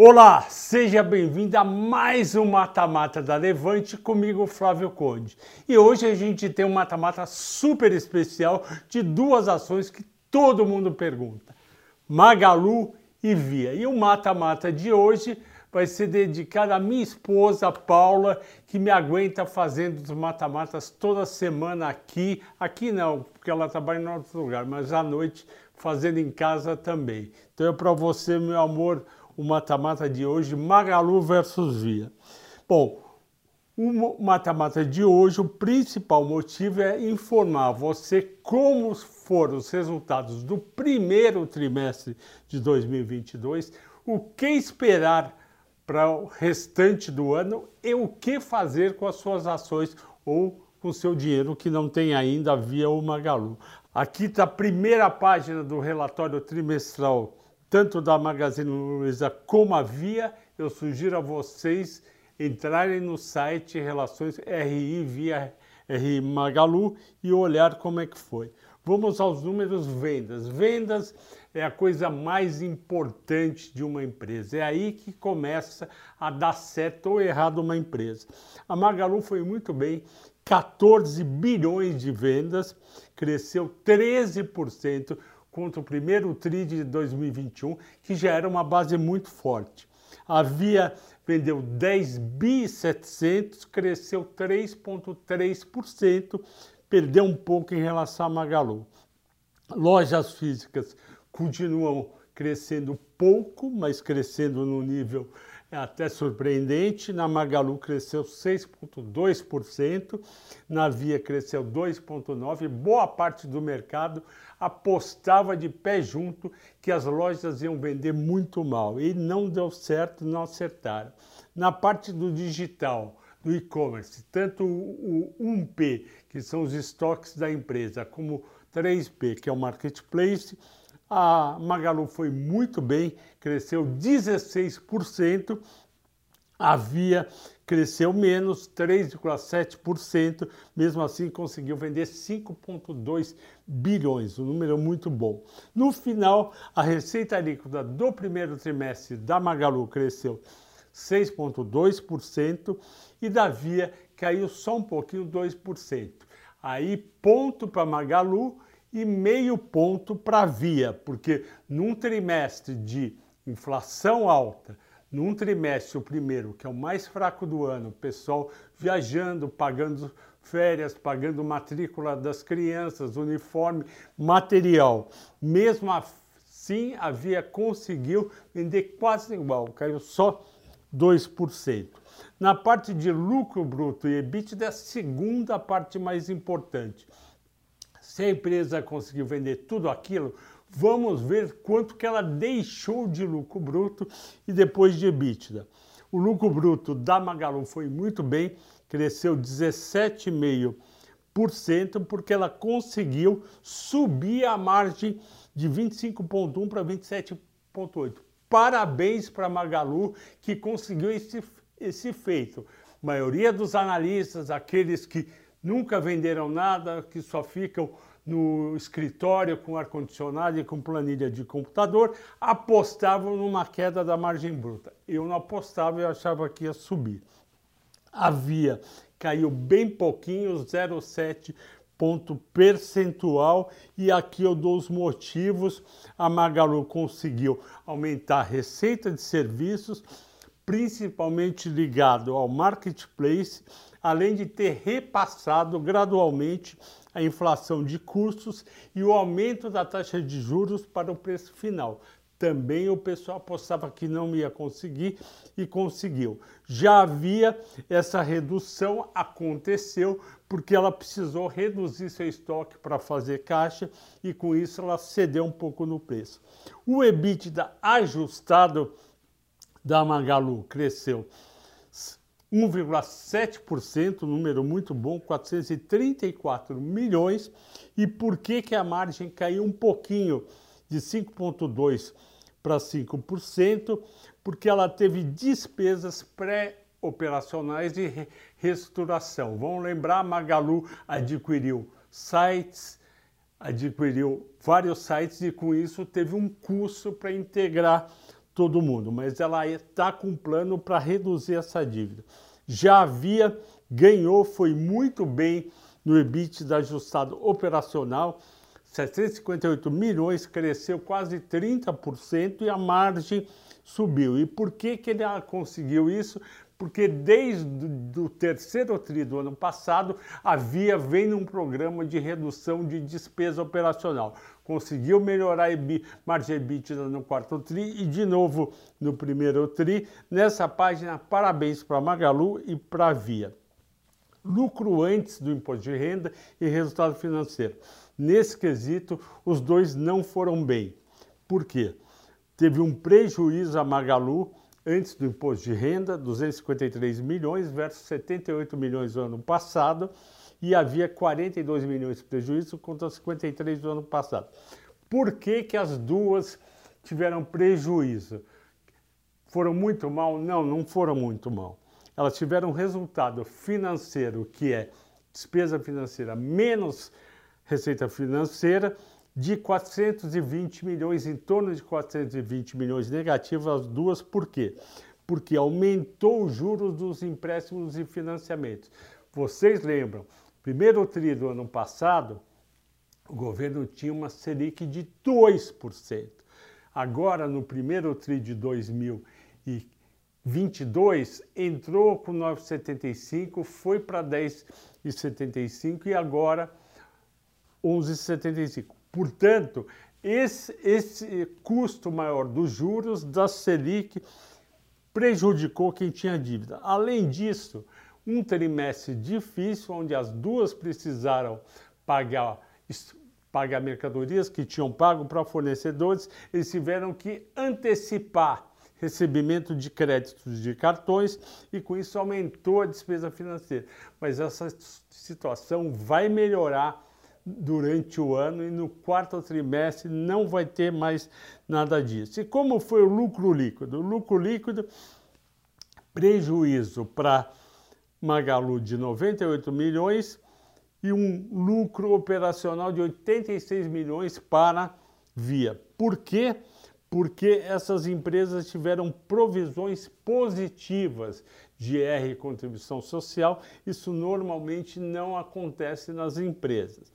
Olá, seja bem-vindo a mais um Mata-Mata da Levante comigo, Flávio Conde. E hoje a gente tem um mata-mata super especial de duas ações que todo mundo pergunta: Magalu e Via. E o mata-mata de hoje vai ser dedicado à minha esposa Paula, que me aguenta fazendo os mata-matas toda semana aqui. Aqui não, porque ela trabalha em outro lugar, mas à noite fazendo em casa também. Então é para você, meu amor o mata-mata de hoje, Magalu versus Via. Bom, o mata-mata de hoje, o principal motivo é informar você como foram os resultados do primeiro trimestre de 2022, o que esperar para o restante do ano e o que fazer com as suas ações ou com seu dinheiro que não tem ainda via o Magalu. Aqui está a primeira página do relatório trimestral tanto da Magazine Luiza como a Via, eu sugiro a vocês entrarem no site Relações RI via RI Magalu e olhar como é que foi. Vamos aos números vendas. Vendas é a coisa mais importante de uma empresa. É aí que começa a dar certo ou errado uma empresa. A Magalu foi muito bem, 14 bilhões de vendas, cresceu 13%, contra o primeiro TRI de 2021, que já era uma base muito forte. A Via vendeu 10 bi 700, cresceu 3,3%, perdeu um pouco em relação a Magalu. Lojas físicas continuam crescendo pouco, mas crescendo no nível até surpreendente. Na Magalu cresceu 6,2%, na Via cresceu 2,9%. Boa parte do mercado apostava de pé junto que as lojas iam vender muito mal e não deu certo, não acertaram. Na parte do digital, do e-commerce, tanto o 1P, que são os estoques da empresa, como 3P, que é o marketplace, a Magalu foi muito bem, cresceu 16%, a Via cresceu menos 3,7%, mesmo assim conseguiu vender 5,2 bilhões, um número muito bom. No final, a receita líquida do primeiro trimestre da Magalu cresceu 6,2% e da Via caiu só um pouquinho, 2%. Aí, ponto para Magalu e meio ponto para Via, porque num trimestre de inflação alta, num trimestre, o primeiro, que é o mais fraco do ano, o pessoal viajando, pagando férias, pagando matrícula das crianças, uniforme, material. Mesmo assim, a Via conseguiu vender quase igual, caiu só 2%. Na parte de lucro bruto e EBITDA, é a segunda parte mais importante. Se a empresa conseguiu vender tudo aquilo, vamos ver quanto que ela deixou de lucro bruto e depois de EBITDA. O lucro bruto da Magalu foi muito bem, cresceu 17,5%, porque ela conseguiu subir a margem de 25,1% para 27,8%. Parabéns para Magalu que conseguiu esse, esse feito. A maioria dos analistas, aqueles que nunca venderam nada, que só ficam no escritório com ar-condicionado e com planilha de computador, apostavam numa queda da margem bruta. Eu não apostava, eu achava que ia subir. A Via caiu bem pouquinho, 0,7 ponto percentual e aqui eu dou os motivos. A Magalu conseguiu aumentar a receita de serviços, principalmente ligado ao marketplace, além de ter repassado gradualmente a inflação de custos e o aumento da taxa de juros para o preço final. Também o pessoal apostava que não ia conseguir e conseguiu. Já havia essa redução, aconteceu porque ela precisou reduzir seu estoque para fazer caixa e com isso ela cedeu um pouco no preço. O EBITDA ajustado da Magalu cresceu 1,7%, número muito bom, 434 milhões. E por que, que a margem caiu um pouquinho de 5,2% para 5%? Porque ela teve despesas pré-operacionais de reestruturação. Vamos lembrar, Magalu adquiriu sites, adquiriu vários sites e com isso teve um custo para integrar todo mundo, mas ela está com um plano para reduzir essa dívida. Já havia, ganhou, foi muito bem no EBITDA ajustado operacional, 758 milhões, cresceu quase 30% e a margem subiu. E por que, que ele conseguiu isso? Porque desde o terceiro tri do ano passado havia vem um programa de redução de despesa operacional. Conseguiu melhorar a margem EBITDA no quarto tri e de novo no primeiro tri. Nessa página, parabéns para Magalu e para Via. Lucro antes do imposto de renda e resultado financeiro. Nesse quesito, os dois não foram bem. Por quê? Teve um prejuízo a Magalu antes do imposto de renda, 253 milhões versus 78 milhões no ano passado, e havia 42 milhões de prejuízo contra 53 do ano passado. Por que, que as duas tiveram prejuízo? Foram muito mal? Não, não foram muito mal. Elas tiveram resultado financeiro que é despesa financeira menos receita financeira de 420 milhões, em torno de 420 milhões negativos as duas, por quê? Porque aumentou os juros dos empréstimos e financiamentos. Vocês lembram, primeiro tri do ano passado, o governo tinha uma Selic de 2%. Agora, no primeiro tri de 2022, entrou com 9,75, foi para 10,75 e agora 11,75. Portanto, esse, esse custo maior dos juros da Selic prejudicou quem tinha dívida. Além disso, um trimestre difícil, onde as duas precisaram pagar, pagar mercadorias que tinham pago para fornecedores, eles tiveram que antecipar recebimento de créditos de cartões e com isso aumentou a despesa financeira. Mas essa situação vai melhorar durante o ano e no quarto trimestre não vai ter mais nada disso. E como foi o lucro líquido? O lucro líquido, prejuízo para Magalu de 98 milhões e um lucro operacional de 86 milhões para Via. Por quê? Porque essas empresas tiveram provisões positivas de R contribuição social, isso normalmente não acontece nas empresas.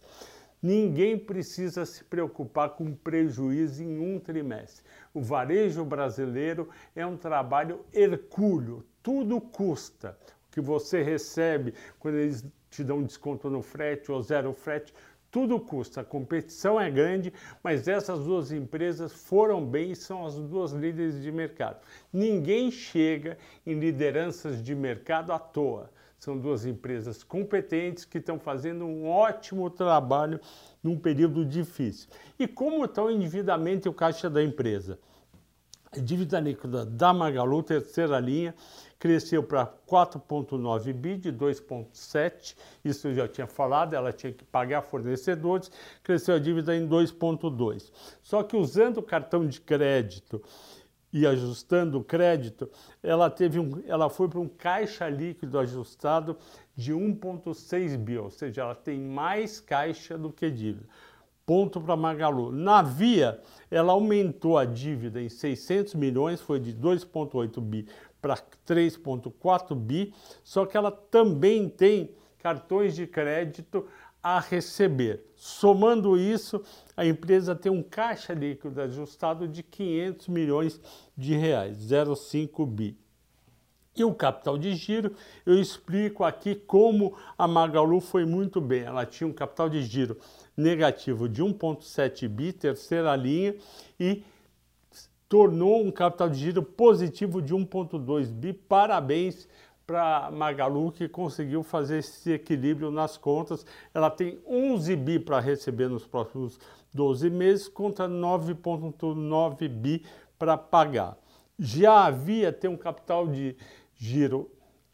Ninguém precisa se preocupar com prejuízo em um trimestre. O varejo brasileiro é um trabalho hercúleo, tudo custa. O que você recebe quando eles te dão desconto no frete ou zero frete, tudo custa. A competição é grande, mas essas duas empresas foram bem e são as duas líderes de mercado. Ninguém chega em lideranças de mercado à toa. São duas empresas competentes que estão fazendo um ótimo trabalho num período difícil. E como está o endividamento e o caixa da empresa? Dívida líquida da Magalu, terceira linha, cresceu para 4,9 bi de 2,7. Isso eu já tinha falado, ela tinha que pagar fornecedores, cresceu a dívida em 2,2. Só que usando o cartão de crédito e ajustando o crédito, ela, teve um, ela foi para um caixa líquido ajustado de 1,6 bi, ou seja, ela tem mais caixa do que dívida. Ponto para Magalu. Na Via, ela aumentou a dívida em 600 milhões, foi de 2,8 bi para 3,4 bi, só que ela também tem cartões de crédito a receber. Somando isso, a empresa tem um caixa líquido ajustado de 500 milhões de reais, 0,5 bi. E o capital de giro, eu explico aqui como a Magalu foi muito bem. Ela tinha um capital de giro negativo de 1,7 bi, terceira linha, e tornou um capital de giro positivo de 1,2 bi. Parabéns para Magalu que conseguiu fazer esse equilíbrio nas contas. Ela tem 11 bi para receber nos próximos 12 meses contra 9,9 bi para pagar. Já havia ter um capital de giro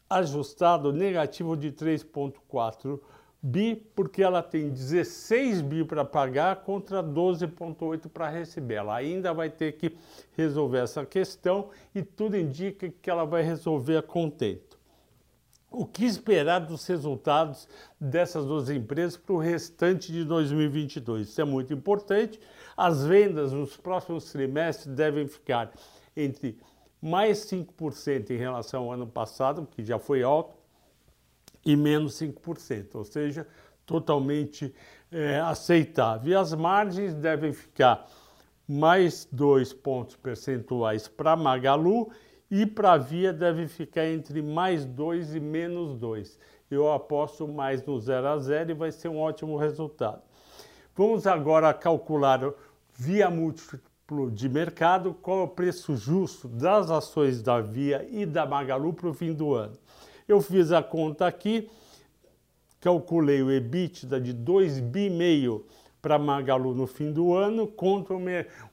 ajustado negativo de 3,4 bi, porque ela tem 16 bi para pagar contra 12,8 para receber. Ela ainda vai ter que resolver essa questão e tudo indica que ela vai resolver a contento o que esperar dos resultados dessas duas empresas para o restante de 2022. Isso é muito importante. As vendas nos próximos trimestres devem ficar entre mais 5% em relação ao ano passado, que já foi alto, e menos 5%, ou seja, totalmente é, aceitável. E as margens devem ficar mais 2 pontos percentuais para Magalu e para Via deve ficar entre mais 2 e menos 2. Eu aposto mais no 0 a 0 e vai ser um ótimo resultado. Vamos agora calcular via múltiplo de mercado qual é o preço justo das ações da Via e da Magalu para o fim do ano. Eu fiz a conta aqui, calculei o EBITDA de 2,5 bi para Magalu no fim do ano, contra o,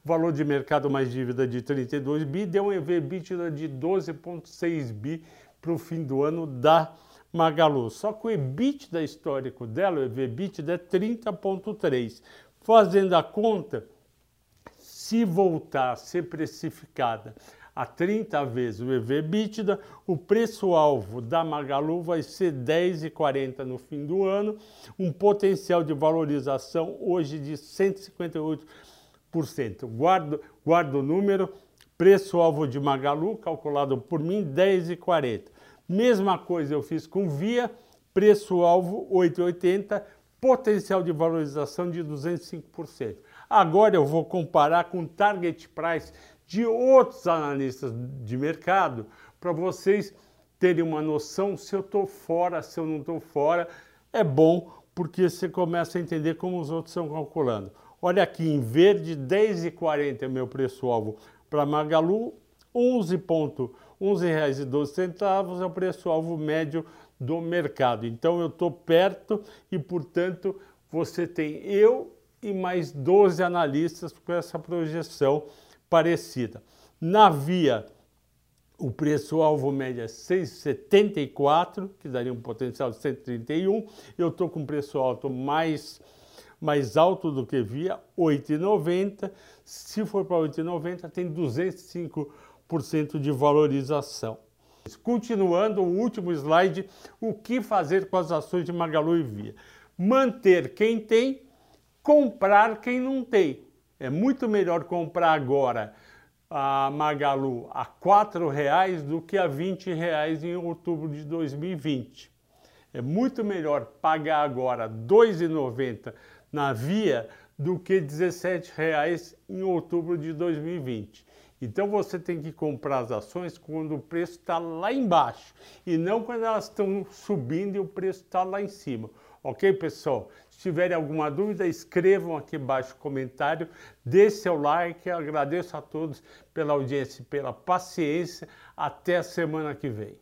valor de mercado mais dívida de 32 bi, deu um EBITDA de 12,6 bi para o fim do ano da Magalu. Só que o EBITDA histórico dela, o EBITDA é 30,3. Fazendo a conta, se voltar a ser precificada a 30 vezes o EV/EBITDA, o preço-alvo da Magalu vai ser 10,40 no fim do ano, um potencial de valorização hoje de 158%. Guardo, guardo o número, preço-alvo de Magalu, calculado por mim, 10,40. Mesma coisa eu fiz com Via, preço-alvo 8,80, potencial de valorização de 205%. Agora eu vou comparar com target price de outros analistas de mercado para vocês terem uma noção se eu estou fora, se eu não estou fora. É bom porque você começa a entender como os outros estão calculando. Olha aqui, em verde, 10,40 é meu preço-alvo para Magalu, 11,12 11,12 é o preço-alvo médio do mercado. Então eu estou perto e, portanto, você tem eu e mais 12 analistas com essa projeção parecida. Na Via, o preço-alvo médio é 6,74, que daria um potencial de 131. Eu estou com preço alto mais, mais alto do que Via, 8,90. Se for para 8,90, tem 205% de valorização. Continuando, o último slide, o que fazer com as ações de Magalu e Via? Manter quem tem, comprar quem não tem. É muito melhor comprar agora a Magalu a R$ reais do que a R$ reais em outubro de 2020. É muito melhor pagar agora R$ 2,90 na Via do que R$ 17,00 em outubro de 2020. Então você tem que comprar as ações quando o preço está lá embaixo e não quando elas estão subindo e o preço está lá em cima. Ok, pessoal? Se tiverem alguma dúvida, escrevam aqui embaixo o comentário, dê seu like, agradeço a todos pela audiência e pela paciência. Até a semana que vem.